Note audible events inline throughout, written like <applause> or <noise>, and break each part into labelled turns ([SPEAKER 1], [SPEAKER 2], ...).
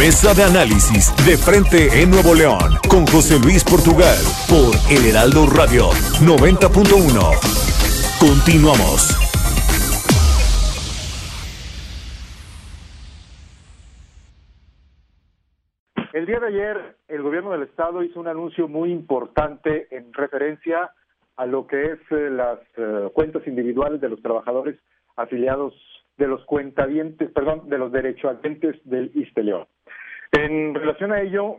[SPEAKER 1] Mesa de análisis de frente en Nuevo León con José Luis Portugal por El Heraldo Radio 90.1. Continuamos.
[SPEAKER 2] El día de ayer, el gobierno del estado hizo un anuncio muy importante en referencia a lo que es eh, las eh, cuentas individuales de los trabajadores afiliados de los cuentavientes, perdón, de los derechohabientes del Isteleón. En relación a ello,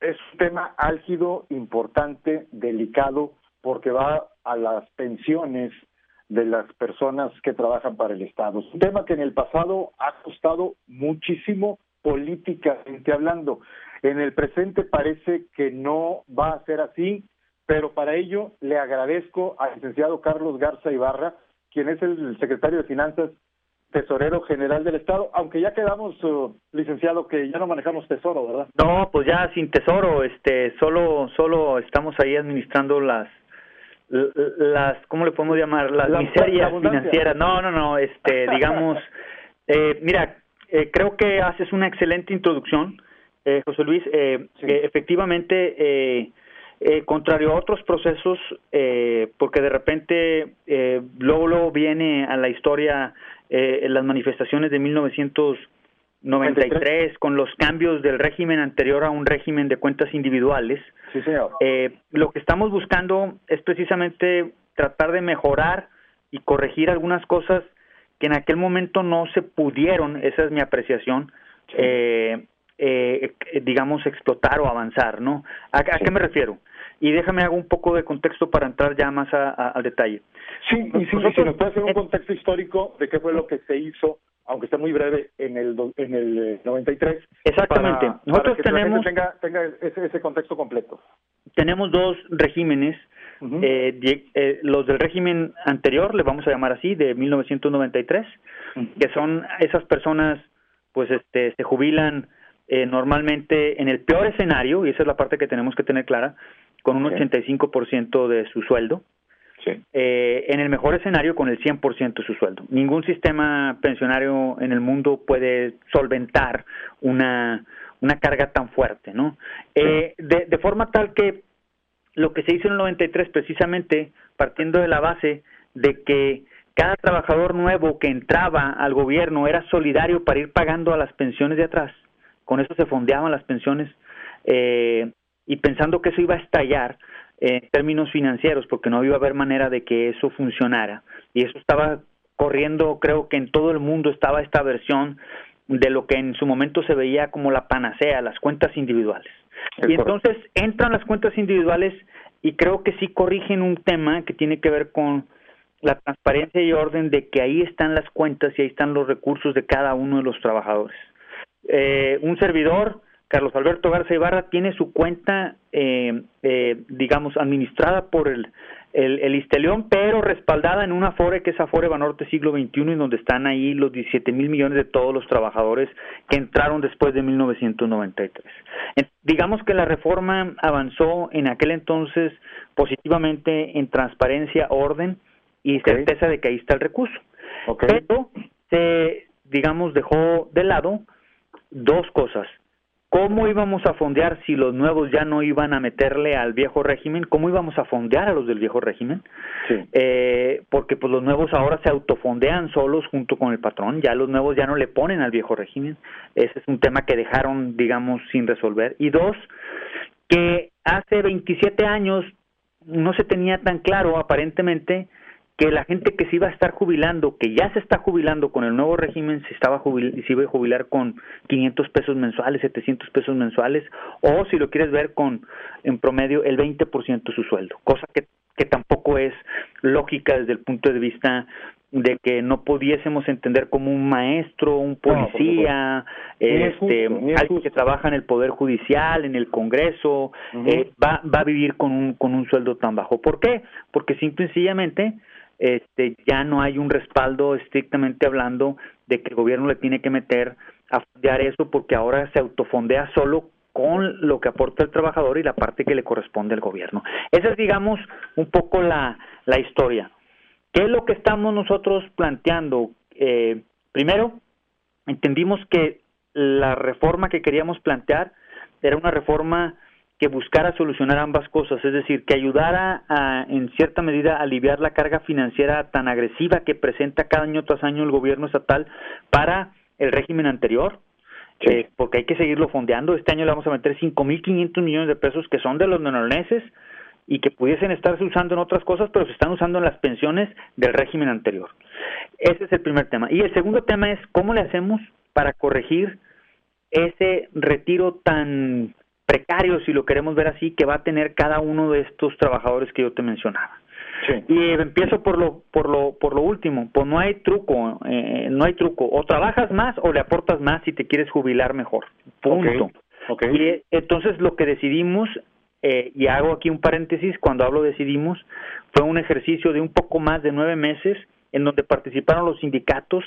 [SPEAKER 2] es un tema álgido, importante, delicado, porque va a las pensiones de las personas que trabajan para el Estado. Es un tema que en el pasado ha costado muchísimo políticamente hablando. En el presente parece que no va a ser así, pero para ello le agradezco al licenciado Carlos Garza Ibarra, quien es el secretario de Finanzas, tesorero general del Estado, aunque ya quedamos, uh, licenciado, que ya no manejamos tesoro, ¿verdad?
[SPEAKER 3] No, pues ya sin tesoro, este, solo, solo estamos ahí administrando las, las, ¿cómo le podemos llamar? Las
[SPEAKER 2] La-
[SPEAKER 3] miserias
[SPEAKER 2] la
[SPEAKER 3] financieras. No, no, no, este, <laughs> digamos, eh, mira, eh, creo que haces una excelente introducción, eh, José Luis. Eh,
[SPEAKER 2] Sí.
[SPEAKER 3] efectivamente, eh, eh, contrario a otros procesos, eh, porque de repente eh, luego, luego viene a la historia eh, las manifestaciones de 1993 con los cambios del régimen anterior a un régimen de cuentas individuales.
[SPEAKER 2] Sí, señor.
[SPEAKER 3] Eh, lo que estamos buscando es precisamente tratar de mejorar y corregir algunas cosas que en aquel momento no se pudieron, esa es mi apreciación, eh, eh, eh, digamos, explotar o avanzar, ¿no? ¿A, a qué me refiero? Y déjame hago un poco de contexto para entrar ya más a- a- al detalle.
[SPEAKER 2] Sí, y si, y si
[SPEAKER 3] Nosotros-
[SPEAKER 2] nos puede hacer un
[SPEAKER 3] eh,
[SPEAKER 2] contexto histórico de qué fue lo que se hizo, aunque está muy breve, en el en el eh, 93.
[SPEAKER 3] Exactamente.
[SPEAKER 2] para-
[SPEAKER 3] Nosotros
[SPEAKER 2] para que la gente
[SPEAKER 3] tenemos-
[SPEAKER 2] tenga, tenga ese, ese contexto completo.
[SPEAKER 3] Tenemos dos regímenes, eh, die- eh, los del régimen anterior, le vamos a llamar así, de 1993, que son esas personas, pues, este, se jubilan eh, normalmente en el peor escenario, y esa es la parte que tenemos que tener clara, con un
[SPEAKER 2] Ok.
[SPEAKER 3] 85% de su sueldo,
[SPEAKER 2] Sí.
[SPEAKER 3] eh, en el mejor escenario con el 100% de su sueldo. Ningún sistema pensionario en el mundo puede solventar una, una carga tan fuerte, ¿no? Eh, de, de forma tal que lo que se hizo en el 93 precisamente partiendo de la base de que cada trabajador nuevo que entraba al gobierno era solidario para ir pagando a las pensiones de atrás. Con eso se fondeaban las pensiones eh, y pensando que eso iba a estallar en términos financieros porque no iba a haber manera de que eso funcionara. Y eso estaba corriendo, creo que en todo el mundo estaba esta versión de lo que en su momento se veía como la panacea, las cuentas individuales.
[SPEAKER 2] Es
[SPEAKER 3] y
[SPEAKER 2] correcto.
[SPEAKER 3] entonces entran las cuentas individuales y creo que sí corrigen un tema que tiene que ver con la transparencia y orden de que ahí están las cuentas y ahí están los recursos de cada uno de los trabajadores. Eh, un servidor, Carlos Alberto Garza Ibarra, tiene su cuenta, eh, eh, digamos, administrada por el, el, el Isteleón, pero respaldada en una Afore que es Afore Banorte Siglo XXI, en donde están ahí los 17 mil millones de todos los trabajadores que entraron después de 1993. En- digamos que la reforma avanzó en aquel entonces positivamente en transparencia, orden y certeza de que ahí está el recurso pero se, digamos, dejó de lado dos cosas. ¿Cómo íbamos a fondear si los nuevos ya no iban a meterle al viejo régimen? ¿Cómo íbamos a fondear a los del viejo régimen?
[SPEAKER 2] Sí.
[SPEAKER 3] Eh, porque pues los nuevos ahora se autofondean solos junto con el patrón, ya los nuevos ya no le ponen al viejo régimen. Ese es un tema que dejaron, digamos, sin resolver. Y dos, que hace 27 años no se tenía tan claro aparentemente que la gente que se iba a estar jubilando, que ya se está jubilando con el nuevo régimen, se estaba jubil- se iba a jubilar con 500 pesos mensuales, 700 pesos mensuales, o si lo quieres ver con en promedio el 20% de su sueldo, cosa que, que tampoco es lógica desde el punto de vista de que no pudiésemos entender como un maestro, un policía, este, alguien que trabaja en el poder judicial, en el Congreso, eh, va, va a vivir con un, con un sueldo tan bajo. ¿Por qué? Porque simple y sencillamente este, ya no hay un respaldo estrictamente hablando de que el gobierno le tiene que meter a fondear eso porque ahora se autofondea solo con lo que aporta el trabajador y la parte que le corresponde al gobierno. Esa es, digamos, un poco la, la historia. ¿Qué es lo que estamos nosotros planteando? Eh, primero, entendimos que la reforma que queríamos plantear era una reforma que buscara solucionar ambas cosas, es decir, que ayudara a, en cierta medida, a aliviar la carga financiera tan agresiva que presenta cada año tras año el gobierno estatal para el régimen anterior, eh, porque hay que seguirlo fondeando. Este año le vamos a meter 5.500 millones de pesos que son de los neoleoneses y que pudiesen estarse usando en otras cosas, pero se están usando en las pensiones del régimen anterior. Ese es el primer tema. Y el segundo tema es cómo le hacemos para corregir ese retiro tan precario, si lo queremos ver así, que va a tener cada uno de estos trabajadores que yo te mencionaba. Y empiezo por lo por lo por lo último, pues no hay truco, eh, no hay truco, o trabajas más o le aportas más si te quieres jubilar mejor. Punto. Y eh, entonces lo que decidimos eh, y hago aquí un paréntesis cuando hablo decidimos fue un ejercicio de un poco más de nueve meses en donde participaron los sindicatos,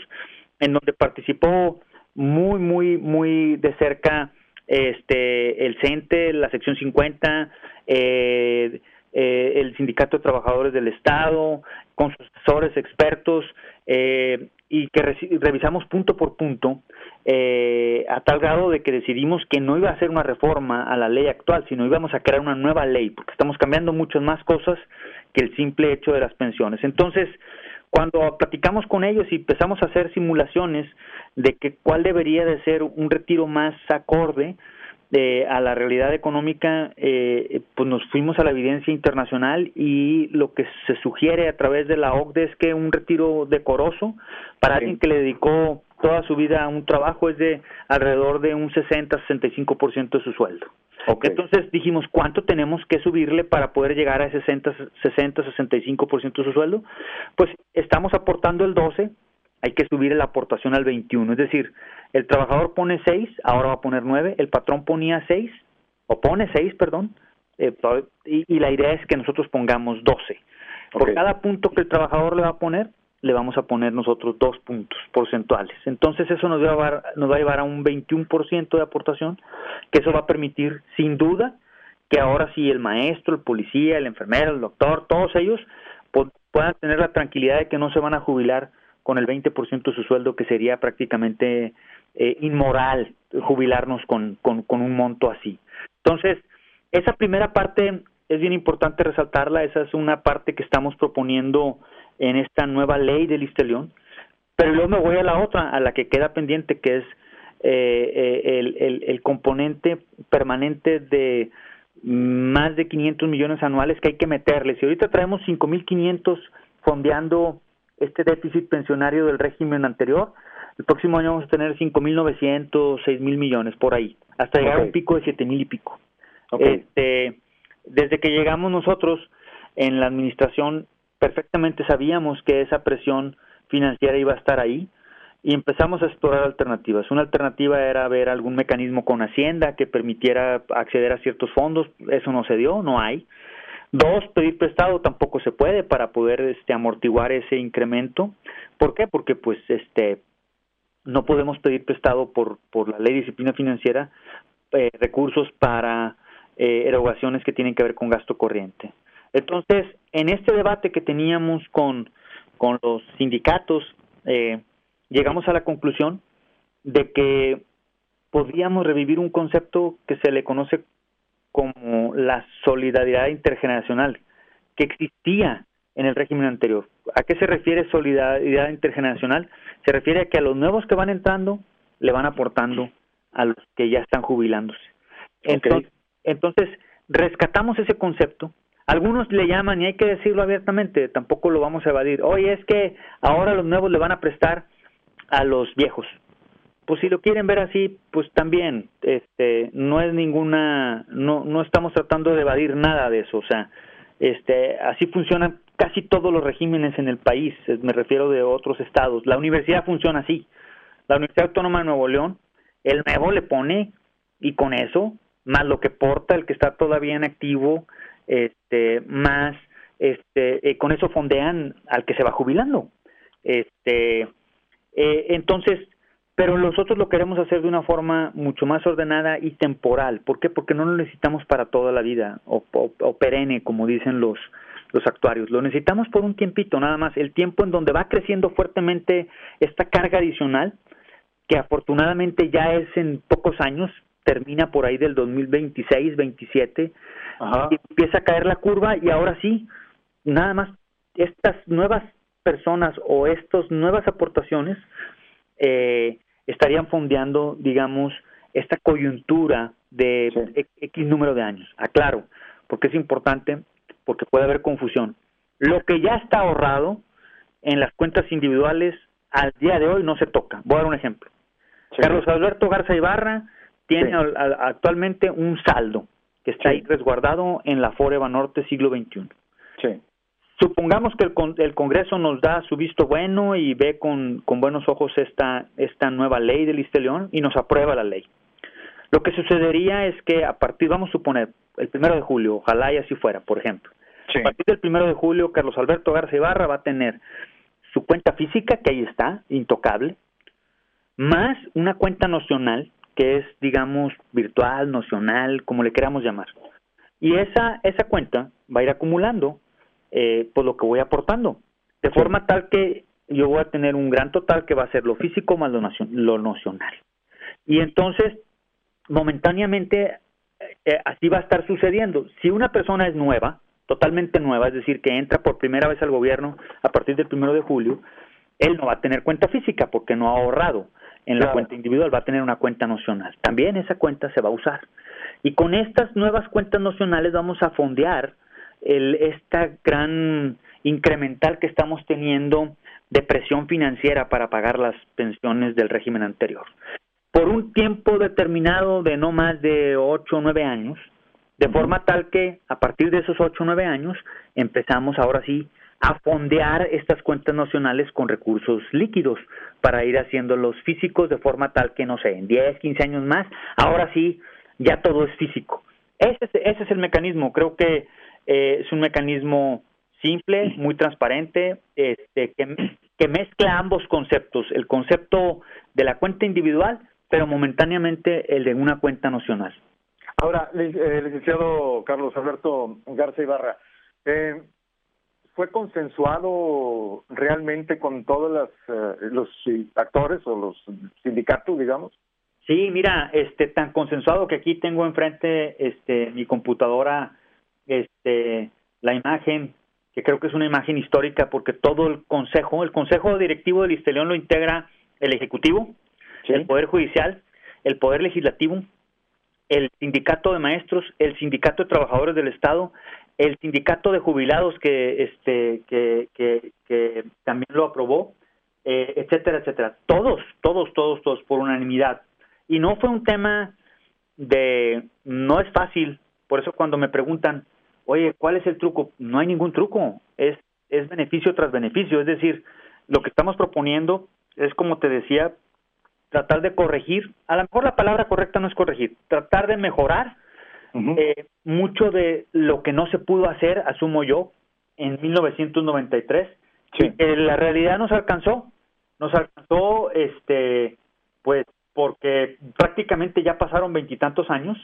[SPEAKER 3] en donde participó muy muy muy de cerca este el CENTE, la sección 50, eh, eh, el Sindicato de Trabajadores del Estado, con sus asesores expertos, eh, y que revisamos punto por punto, eh, a tal grado de que decidimos que no iba a ser una reforma a la ley actual, sino íbamos a crear una nueva ley, porque estamos cambiando muchas más cosas que el simple hecho de las pensiones. Entonces, cuando platicamos con ellos y empezamos a hacer simulaciones de que cuál debería de ser un retiro más acorde eh, a la realidad económica, eh, pues nos fuimos a la evidencia internacional y lo que se sugiere a través de la OCDE es que un retiro decoroso para alguien que le dedicó toda su vida un trabajo es de alrededor de un 60-65% de su sueldo. Entonces dijimos, ¿cuánto tenemos que subirle para poder llegar a ese 60-65% de su sueldo? Pues estamos aportando el 12, hay que subir la aportación al 21, es decir, el trabajador pone 6, ahora va a poner 9, el patrón ponía 6, o pone 6, perdón, eh, y, la idea es que nosotros pongamos 12. Por cada punto que el trabajador le va a poner, le vamos a poner nosotros dos puntos porcentuales. Entonces eso nos va a llevar, nos va a, llevar a un 21% de aportación, que eso va a permitir sin duda que ahora sí el maestro, el policía, el enfermero, el doctor, todos ellos puedan tener la tranquilidad de que no se van a jubilar con el 20% de su sueldo, que sería prácticamente eh, inmoral jubilarnos con, con, con un monto así. Entonces, esa primera parte es bien importante resaltarla, esa es una parte que estamos proponiendo en esta nueva ley del Istelión, pero luego me voy a la otra, a la que queda pendiente, que es eh, eh, el, el, el, componente permanente de más de 500 millones anuales que hay que meterle. Si ahorita traemos 5.500 fondeando este déficit pensionario del régimen anterior, el próximo año vamos a tener 5.900, 6.000 millones por ahí, hasta llegar a un pico de 7.000 y pico. Este, desde que llegamos nosotros en la administración, perfectamente sabíamos que esa presión financiera iba a estar ahí y empezamos a explorar alternativas. Una alternativa era ver algún mecanismo con Hacienda que permitiera acceder a ciertos fondos, eso no se dio, no hay. Dos, pedir prestado tampoco se puede para poder este, amortiguar ese incremento. ¿Por qué? Porque pues este no podemos pedir prestado por, por la ley de disciplina financiera eh, recursos para eh, erogaciones que tienen que ver con gasto corriente. Entonces, en este debate que teníamos con, con los sindicatos, eh, llegamos a la conclusión de que podríamos revivir un concepto que se le conoce como la solidaridad intergeneracional que existía en el régimen anterior. ¿A qué se refiere solidaridad intergeneracional? Se refiere a que a los nuevos que van entrando le van aportando a los que ya están jubilándose. Entonces, entonces, rescatamos ese concepto. Algunos le llaman, y hay que decirlo abiertamente, tampoco lo vamos a evadir, oye, es que ahora los nuevos le van a prestar a los viejos pues si lo quieren ver así, pues también, este, no es ninguna, no, no estamos tratando de evadir nada de eso, o sea, este, así funciona casi todos los regímenes en el país, me refiero de otros estados. La universidad funciona así. La Universidad Autónoma de Nuevo León, el nuevo le pone y con eso, más lo que porta el que está todavía en activo, este, más este, eh, con eso fondean al que se va jubilando. Este, eh, entonces, pero nosotros lo queremos hacer de una forma mucho más ordenada y temporal. ¿Por qué? Porque no lo necesitamos para toda la vida o, o, perenne, como dicen los, los actuarios. Lo necesitamos por un tiempito, nada más. El tiempo en donde va creciendo fuertemente esta carga adicional, que afortunadamente ya es en pocos años, termina por ahí del 2026, 27, y empieza a caer la curva y ahora sí, nada más estas nuevas personas o estas nuevas aportaciones eh, estarían fondeando, digamos, esta coyuntura de X número de años. Aclaro, porque es importante, porque puede haber confusión. Lo que ya está ahorrado en las cuentas individuales al día de hoy no se toca. Voy a dar un ejemplo. Carlos Alberto Garza Ibarra tiene actualmente un saldo que está ahí resguardado en la Foreva Norte siglo XXI. Sí. Supongamos que el, el, Congreso nos da su visto bueno y ve con, con buenos ojos esta, esta nueva ley de León y nos aprueba la ley. Lo que sucedería es que a partir, vamos a suponer, el primero de julio, ojalá y así fuera, por ejemplo. A partir del primero de julio, Carlos Alberto Garza Ibarra va a tener su cuenta física, que ahí está, intocable, más una cuenta nocional, que es, digamos, virtual, nocional, como le queramos llamar. Y esa, esa cuenta va a ir acumulando eh, pues lo que voy aportando. De forma tal que yo voy a tener un gran total que va a ser lo físico más lo, lo nocional. Y entonces, momentáneamente, eh, así va a estar sucediendo. Si una persona es nueva, totalmente nueva, es decir, que entra por primera vez al gobierno a partir del primero de julio, él no va a tener cuenta física porque no ha ahorrado en la cuenta individual, va a tener una cuenta nocional. También esa cuenta se va a usar. Y con estas nuevas cuentas nocionales vamos a fondear el, esta gran incremental que estamos teniendo de presión financiera para pagar las pensiones del régimen anterior. Por un tiempo determinado de no más de 8 o 9 años, de forma tal que a partir de esos 8 o 9 años empezamos ahora sí a fondear estas cuentas nacionales con recursos líquidos para ir haciendo los físicos de forma tal que, no sé, en 10, 15 años más, ahora sí, ya todo es físico. Ese es, ese es el mecanismo. Creo que eh, es un mecanismo simple, muy transparente, este, que, que mezcla ambos conceptos, el concepto de la cuenta individual, pero momentáneamente el de una cuenta nacional.
[SPEAKER 2] Ahora, eh, licenciado Carlos Alberto Garza Ibarra, eh, ¿fue consensuado realmente con todos los actores o los sindicatos, digamos?
[SPEAKER 3] Sí, mira, este tan consensuado que aquí tengo enfrente este mi computadora este, la imagen, que creo que es una imagen histórica porque todo el consejo, el consejo directivo del Isteleón lo integra el Ejecutivo, el Poder Judicial, el Poder Legislativo, el Sindicato de Maestros, el Sindicato de Trabajadores del Estado, el Sindicato de Jubilados que, este, que, que, también lo aprobó, eh, etcétera, etcétera. Todos, todos, todos, todos por unanimidad. Y no fue un tema de, no es fácil, por eso cuando me preguntan, oye, ¿cuál es el truco? No hay ningún truco, es, es beneficio tras beneficio, es decir, lo que estamos proponiendo es, como te decía, tratar de corregir, a lo mejor la palabra correcta no es corregir, tratar de mejorar eh, mucho de lo que no se pudo hacer, asumo yo, en 1993, sí. la realidad nos alcanzó, nos alcanzó, este, pues, porque prácticamente ya pasaron veintitantos años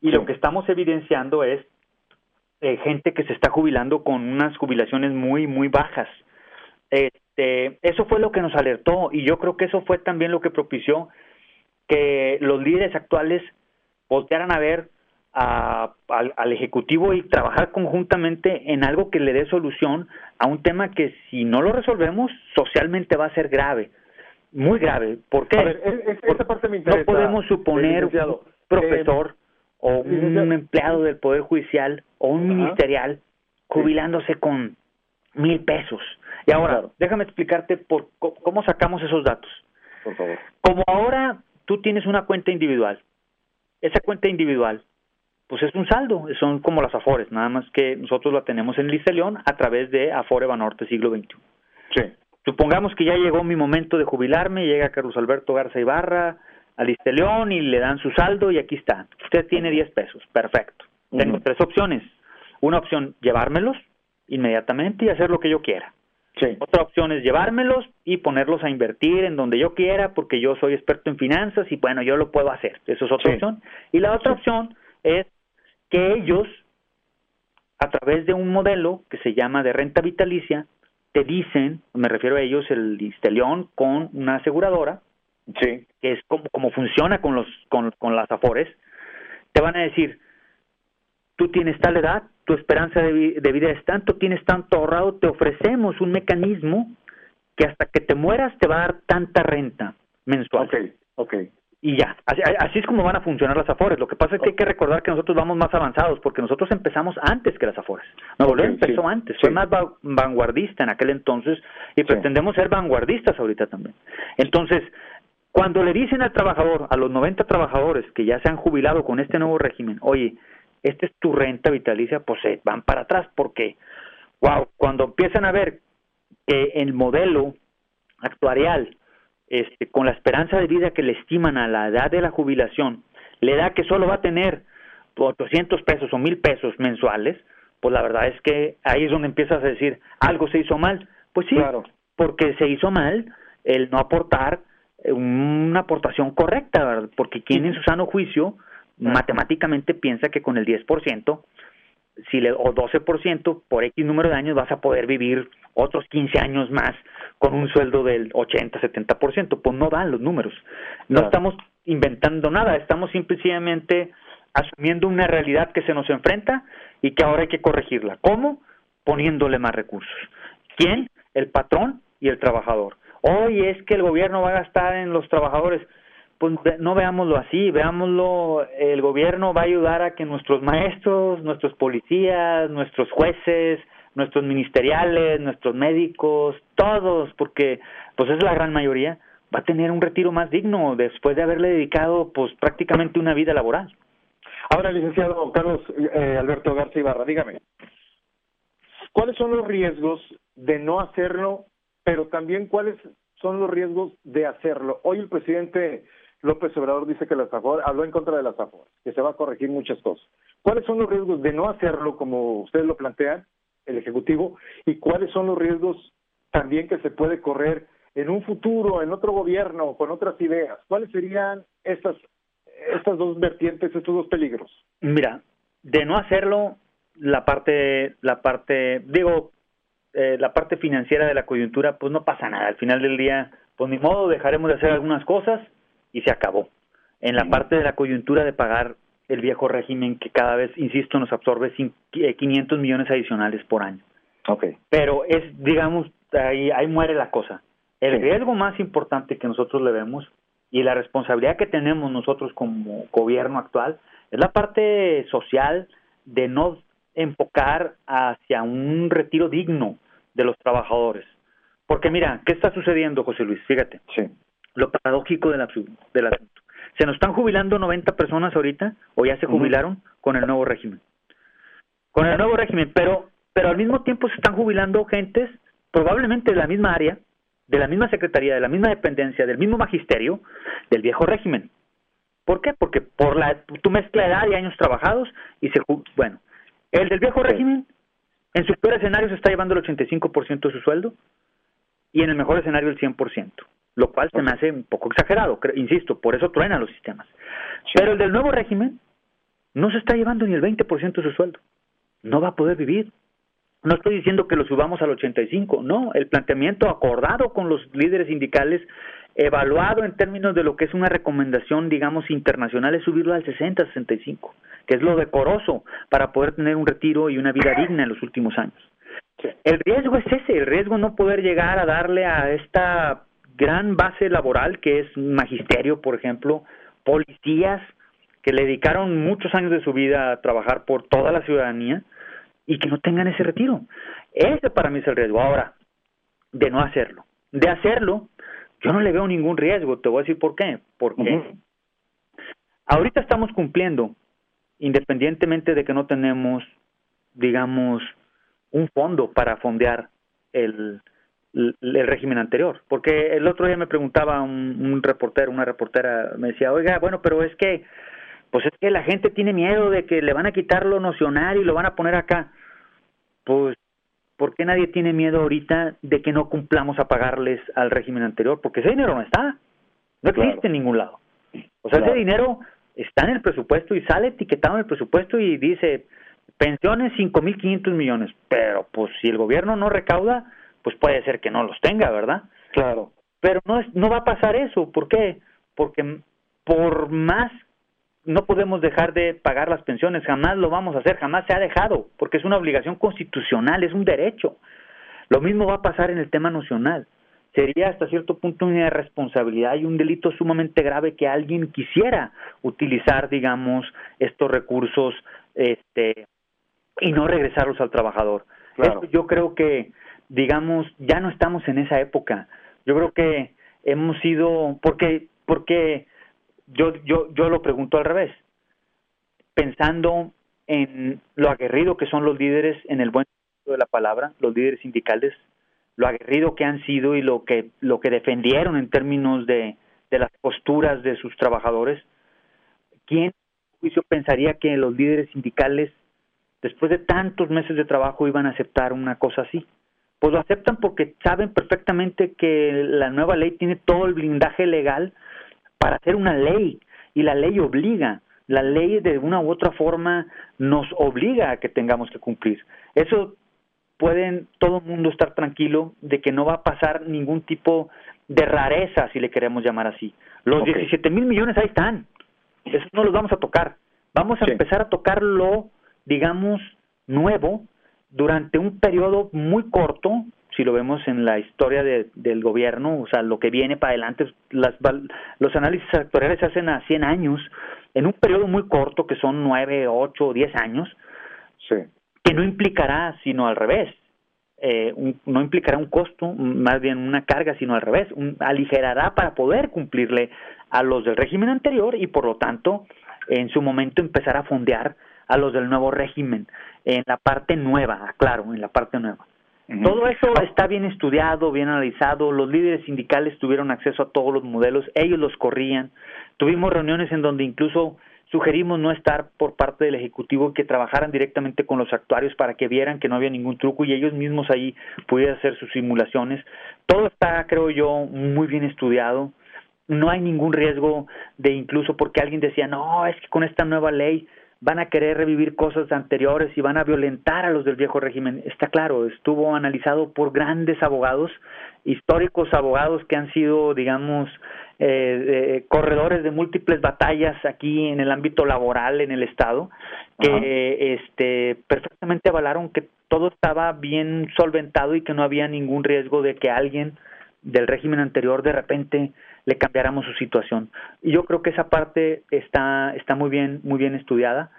[SPEAKER 3] y lo que estamos evidenciando es eh, gente que se está jubilando con unas jubilaciones muy, muy bajas. Este, eso fue lo que nos alertó y yo creo que eso fue también lo que propició que los líderes actuales voltearan a ver al, Ejecutivo y trabajar conjuntamente en algo que le dé solución a un tema que si no lo resolvemos socialmente va a ser grave, muy grave. ¿Por qué? no podemos suponer un profesor o un empleado del Poder Judicial o un ministerial jubilándose con mil pesos. Y ahora, déjame explicarte por cómo sacamos esos datos.
[SPEAKER 2] Por favor.
[SPEAKER 3] Como ahora tú tienes una cuenta individual, esa cuenta individual, pues es un saldo, son como las Afores, nada más que nosotros la tenemos en León a través de Afore Banorte siglo XXI.
[SPEAKER 2] Sí.
[SPEAKER 3] Supongamos que ya llegó mi momento de jubilarme, llega Carlos Alberto Garza Ibarra a León y le dan su saldo y aquí está. Usted tiene 10 pesos, perfecto. Tengo tres opciones. Una opción, llevármelos inmediatamente y hacer lo que yo quiera.
[SPEAKER 2] Sí.
[SPEAKER 3] Otra opción es llevármelos y ponerlos a invertir en donde yo quiera porque yo soy experto en finanzas y bueno, yo lo puedo hacer. Eso es otra opción. Y la otra opción es que ellos, a través de un modelo que se llama de renta vitalicia, te dicen, me refiero a ellos, el Isteleón con una aseguradora,
[SPEAKER 2] sí.
[SPEAKER 3] que es como, como funciona con, los, con, con las Afores, te van a decir, tú tienes tal edad, tu esperanza de, vida es tanto, tienes tanto ahorrado, te ofrecemos un mecanismo que hasta que te mueras te va a dar tanta renta mensual.
[SPEAKER 2] Ok, ok.
[SPEAKER 3] Y ya, así, es como van a funcionar las Afores. Lo que pasa es que hay que recordar que nosotros vamos más avanzados porque nosotros empezamos antes que las Afores. Nuevo León empezó antes, fue más vanguardista en aquel entonces y pretendemos ser vanguardistas ahorita también. Entonces, cuando le dicen al trabajador, a los 90 trabajadores que ya se han jubilado con este nuevo régimen, oye, esta es tu renta vitalicia, pues se van para atrás porque, wow, cuando empiezan a ver que el modelo actuarial, este, con la esperanza de vida que le estiman a la edad de la jubilación, le da que solo va a tener 800 pesos o 1000 pesos mensuales, pues la verdad es que ahí es donde empiezas a decir, algo se hizo mal. Pues sí, porque se hizo mal el no aportar una aportación correcta, ¿verdad? porque quien en su sano juicio matemáticamente piensa que con el 10% si le, o 12% por X número de años vas a poder vivir otros 15 años más con un sueldo del 80, 70%, pues no dan los números. No estamos inventando nada, estamos simplemente asumiendo una realidad que se nos enfrenta y que ahora hay que corregirla. ¿Cómo? Poniéndole más recursos. ¿Quién? El patrón y el trabajador. Hoy es que el gobierno va a gastar en los trabajadores pues no veámoslo así, veámoslo, el gobierno va a ayudar a que nuestros maestros, nuestros policías, nuestros jueces, nuestros ministeriales, nuestros médicos, todos, porque pues es la gran mayoría, va a tener un retiro más digno después de haberle dedicado pues prácticamente una vida laboral.
[SPEAKER 2] Ahora, licenciado Carlos eh, Alberto García Ibarra, dígame, ¿cuáles son los riesgos de no hacerlo, pero también cuáles son los riesgos de hacerlo? Hoy el presidente López Obrador dice que la SAFOR habló en contra de la SAFOR, que se va a corregir muchas cosas. ¿Cuáles son los riesgos de no hacerlo como ustedes lo plantean, el Ejecutivo, y cuáles son los riesgos también que se puede correr en un futuro, en otro gobierno, con otras ideas? ¿Cuáles serían estas, estas dos vertientes, estos dos peligros?
[SPEAKER 3] Mira, de no hacerlo, la parte, la parte, digo, eh, la parte financiera de la coyuntura, pues no pasa nada. Al final del día, pues ni modo, dejaremos de hacer algunas cosas y se acabó. En la parte de la coyuntura de pagar el viejo régimen que cada vez, insisto, nos absorbe 500 eh, millones adicionales por año.
[SPEAKER 2] Okay.
[SPEAKER 3] Pero es, digamos, ahí, ahí muere la cosa. El riesgo más importante que nosotros le vemos y la responsabilidad que tenemos nosotros como gobierno actual es la parte social de no enfocar hacia un retiro digno de los trabajadores. Porque mira, ¿qué está sucediendo, José Luis? Fíjate.
[SPEAKER 2] Sí
[SPEAKER 3] lo paradójico del, asunto. Se nos están jubilando 90 personas ahorita, o ya se jubilaron, con el nuevo régimen. Con el nuevo régimen, pero, pero al mismo tiempo se están jubilando gentes, probablemente de la misma área, de la misma secretaría, de la misma dependencia, del mismo magisterio, del viejo régimen. ¿Por qué? Porque por la tu mezcla de edad y años trabajados, y se bueno, el del viejo régimen, en su peor escenario se está llevando el 85% de su sueldo, y en el mejor escenario el 100% lo cual se me hace un poco exagerado, insisto, por eso truenan los sistemas. Pero el del nuevo régimen no se está llevando ni el 20% de su sueldo, no va a poder vivir. No estoy diciendo que lo subamos al 85, no, el planteamiento acordado con los líderes sindicales, evaluado en términos de lo que es una recomendación, digamos, internacional, es subirlo al 60, 65, que es lo decoroso para poder tener un retiro y una vida <coughs> digna en los últimos años. El riesgo es ese, el riesgo no poder llegar a darle a esta gran base laboral que es magisterio, por ejemplo, policías que le dedicaron muchos años de su vida a trabajar por toda la ciudadanía y que no tengan ese retiro. Ese para mí es el riesgo. Ahora, de no hacerlo. De hacerlo, yo no le veo ningún riesgo. Te voy a decir por qué. Porque ahorita estamos cumpliendo independientemente de que no tenemos, digamos, un fondo para fondear el, el, régimen anterior. Porque el otro día me preguntaba un, un reportero, una reportera, me decía, oiga, bueno, pero es que, pues es que la gente tiene miedo de que le van a quitar lo nocional y lo van a poner acá. Pues, ¿por qué nadie tiene miedo ahorita de que no cumplamos a pagarles al régimen anterior? Porque ese dinero no está, no existe en ningún lado. O sea, ese dinero está en el presupuesto y sale etiquetado en el presupuesto y dice pensiones 5.500 millones, pero pues si el gobierno no recauda, pues puede ser que no los tenga, ¿verdad?
[SPEAKER 2] Claro.
[SPEAKER 3] Pero no, es, no va a pasar eso. ¿Por qué? Porque por más no podemos dejar de pagar las pensiones, jamás lo vamos a hacer, jamás se ha dejado, porque es una obligación constitucional, es un derecho. Lo mismo va a pasar en el tema nacional. Sería hasta cierto punto una irresponsabilidad y un delito sumamente grave que alguien quisiera utilizar, digamos, estos recursos este, y no regresarlos al trabajador. Claro. yo creo que digamos, ya no estamos en esa época. Yo creo que hemos sido, porque, porque yo, yo, yo lo pregunto al revés, pensando en lo aguerrido que son los líderes en el buen sentido de la palabra, los líderes sindicales, lo aguerrido que han sido y lo que, lo que defendieron en términos de, de las posturas de sus trabajadores, ¿quién juicio pensaría que los líderes sindicales, después de tantos meses de trabajo, iban a aceptar una cosa así? Pues lo aceptan porque saben perfectamente que la nueva ley tiene todo el blindaje legal para hacer una ley y la ley obliga, la ley de una u otra forma nos obliga a que tengamos que cumplir. Eso pueden todo el mundo estar tranquilo de que no va a pasar ningún tipo de rareza, si le queremos llamar así. Los 17 mil millones ahí están, eso no los vamos a tocar. Vamos a empezar a tocar lo, digamos, nuevo, durante un periodo muy corto, si lo vemos en la historia de, del gobierno, o sea, lo que viene para adelante, las, los análisis actuariales se hacen a 100 años, en un periodo muy corto, que son 9, 8 o 10 años, que no implicará, sino al revés, eh, no implicará un costo, más bien una carga, sino al revés, aligerará para poder cumplirle a los del régimen anterior y por lo tanto en su momento empezar a fondear a los del nuevo régimen en la parte nueva, claro, en la parte nueva. Todo eso está bien estudiado, bien analizado. Los líderes sindicales tuvieron acceso a todos los modelos, ellos los corrían. Tuvimos reuniones en donde incluso sugerimos no estar por parte del Ejecutivo, que trabajaran directamente con los actuarios para que vieran que no había ningún truco y ellos mismos ahí pudieran hacer sus simulaciones. Todo está, creo yo, muy bien estudiado. No hay ningún riesgo de incluso porque alguien decía, no, es que con esta nueva ley van a querer revivir cosas anteriores y van a violentar a los del viejo régimen. Está claro, estuvo analizado por grandes abogados, históricos abogados que han sido, digamos, eh, corredores de múltiples batallas aquí en el ámbito laboral en el Estado, que este, perfectamente avalaron que todo estaba bien solventado y que no había ningún riesgo de que alguien del régimen anterior de repente le cambiáramos su situación. Y yo creo que esa parte está, está muy bien, muy bien estudiada.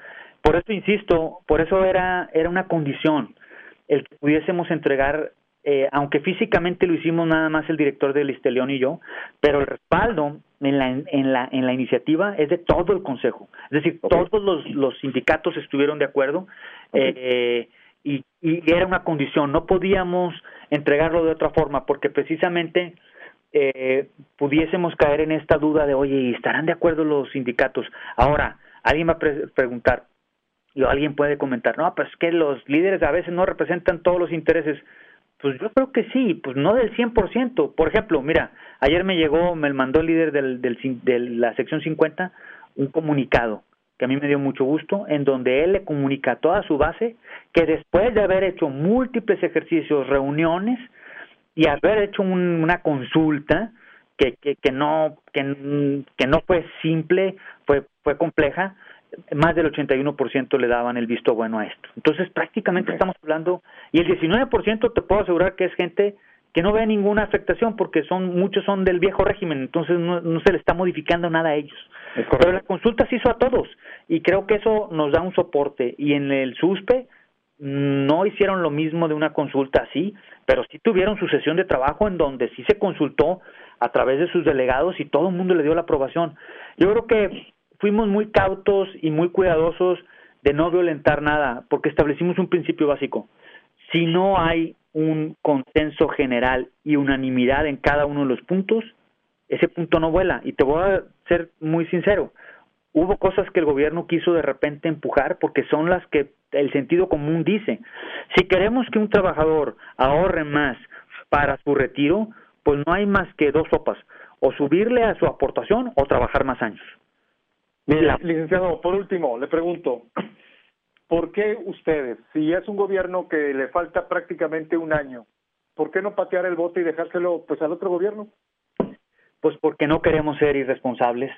[SPEAKER 3] Por eso insisto, por eso era, era una condición el que pudiésemos entregar, eh, aunque físicamente lo hicimos nada más el director del Isteleón y yo, pero el respaldo en la, en la, en la iniciativa es de todo el Consejo. Es decir, todos los, los sindicatos estuvieron de acuerdo eh, y, y era una condición. No podíamos entregarlo de otra forma porque precisamente eh, pudiésemos caer en esta duda de, oye, ¿estarán de acuerdo los sindicatos? Ahora, alguien va a preguntar, o alguien puede comentar, no, pues que los líderes a veces no representan todos los intereses. Pues yo creo que sí, pues no del 100%. Por ejemplo, mira, ayer me llegó, me mandó el líder del, del, de la sección 50 un comunicado que a mí me dio mucho gusto, en donde él le comunica a toda su base que después de haber hecho múltiples ejercicios, reuniones, y haber hecho una consulta que, que, que no que, que no fue simple, fue fue compleja, más del 81% le daban el visto bueno a esto. Entonces, prácticamente estamos hablando y el 19% te puedo asegurar que es gente que no ve ninguna afectación porque son muchos son del viejo régimen, entonces no, no se le está modificando nada a ellos. Pero la consulta se hizo a todos y creo que eso nos da un soporte y en el SUSPE no hicieron lo mismo de una consulta así, pero sí tuvieron su sesión de trabajo en donde sí se consultó a través de sus delegados y todo el mundo le dio la aprobación. Yo creo que fuimos muy cautos y muy cuidadosos de no violentar nada, porque establecimos un principio básico. Si no hay un consenso general y unanimidad en cada uno de los puntos, ese punto no vuela. Y te voy a ser muy sincero, hubo cosas que el gobierno quiso de repente empujar porque son las que el sentido común dice. Si queremos que un trabajador ahorre más para su retiro, pues no hay más que dos sopas, o subirle a su aportación o trabajar más años.
[SPEAKER 2] licenciado, por último, le pregunto, ¿por qué ustedes, si es un gobierno que le falta prácticamente un año, ¿por qué no patear el bote y dejárselo pues al otro gobierno?
[SPEAKER 3] Pues porque no queremos ser irresponsables,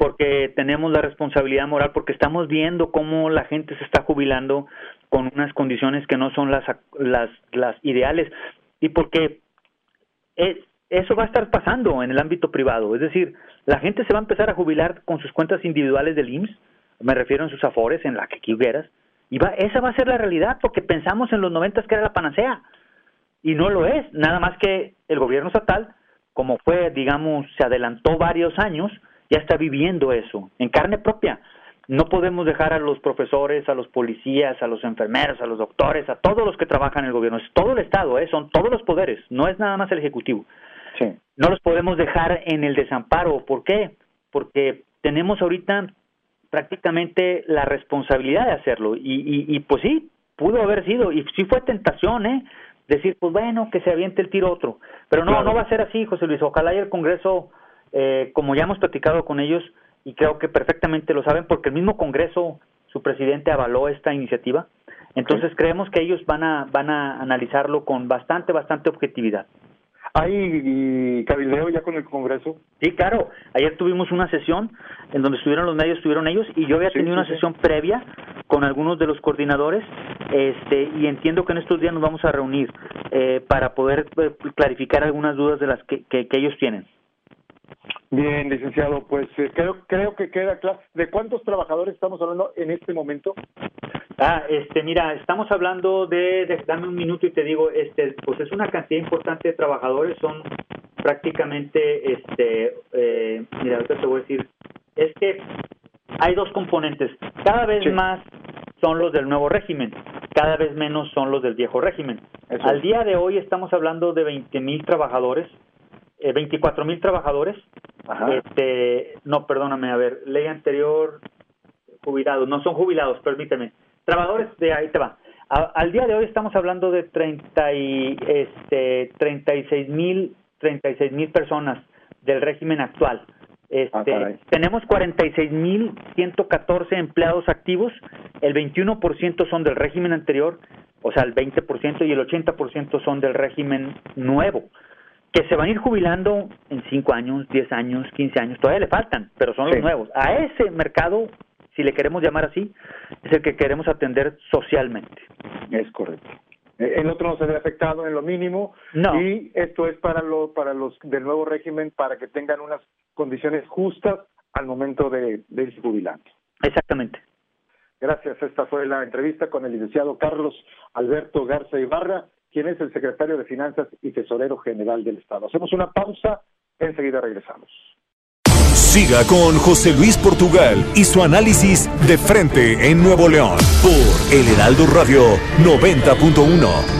[SPEAKER 3] porque tenemos la responsabilidad moral, porque estamos viendo cómo la gente se está jubilando con unas condiciones que no son las, las, las ideales y porque eh, eso va a estar pasando en el ámbito privado, es decir, la gente se va a empezar a jubilar con sus cuentas individuales del IMSS, me refiero en sus afores, en la que quieras, y va, esa va a ser la realidad, porque pensamos en los noventas que era la panacea, y no lo es, nada más que el gobierno estatal como fue, digamos, se adelantó varios años, ya está viviendo eso en carne propia. No podemos dejar a los profesores, a los policías, a los enfermeros, a los doctores, a todos los que trabajan en el gobierno. Es todo el Estado, ¿eh? son todos los poderes, no es nada más el Ejecutivo. Sí. No los podemos dejar en el desamparo. ¿Por qué? Porque tenemos ahorita prácticamente la responsabilidad de hacerlo. Y, y, y pues sí, pudo haber sido, y sí fue tentación, ¿eh? decir, pues bueno, que se aviente el tiro otro. Pero no, no va a ser así, José Luis. Ojalá y el Congreso, eh, como ya hemos platicado con ellos, y creo que perfectamente lo saben, porque el mismo Congreso, su presidente avaló esta iniciativa. Entonces creemos que ellos van a, van a analizarlo con bastante, bastante objetividad.
[SPEAKER 2] ¿Hay cabildeo ya con el Congreso?
[SPEAKER 3] Sí, claro. Ayer tuvimos una sesión en donde estuvieron los medios, estuvieron ellos, y yo había tenido una sesión previa con algunos de los coordinadores, este, y entiendo que en estos días nos vamos a reunir eh, para poder eh, clarificar algunas dudas de las que, que, ellos tienen.
[SPEAKER 2] Bien, licenciado, pues eh, creo creo que queda claro. ¿De cuántos trabajadores estamos hablando en este momento?
[SPEAKER 3] Ah, este, mira, estamos hablando de, dame un minuto y te digo, este, pues es una cantidad importante de trabajadores, son prácticamente, este, eh, mira, ahorita te voy a decir, es que hay dos componentes, cada vez más son los del nuevo régimen, cada vez menos son los del viejo régimen. Al día de hoy estamos hablando de 20 mil trabajadores, eh, 24 mil trabajadores, este, no, perdóname, a ver, ley anterior, jubilados, no son jubilados, permíteme, Trabajadores, de ahí te va. al día de hoy estamos hablando de 30 y, este, 36 mil 36 mil personas del régimen actual. Este, ah, tenemos 46.114 empleados activos, el 21% son del régimen anterior, o sea, el 20% y el 80% son del régimen nuevo, que se van a ir jubilando en 5 años, 10 años, 15 años, todavía le faltan, pero son los nuevos. A ese mercado si le queremos llamar así, es el que queremos atender socialmente.
[SPEAKER 2] Es correcto. El otro no se ve afectado en lo mínimo
[SPEAKER 3] no.
[SPEAKER 2] y esto es para los para los del nuevo régimen para que tengan unas condiciones justas al momento de, de irse jubilando.
[SPEAKER 3] Exactamente.
[SPEAKER 2] Gracias. Esta fue la entrevista con el licenciado Carlos Alberto Garza Ibarra, quien es el secretario de Finanzas y tesorero general del Estado. Hacemos una pausa, enseguida regresamos.
[SPEAKER 1] Siga con José Luis Portugal y su análisis de frente en Nuevo León por El Heraldo Radio 90.1.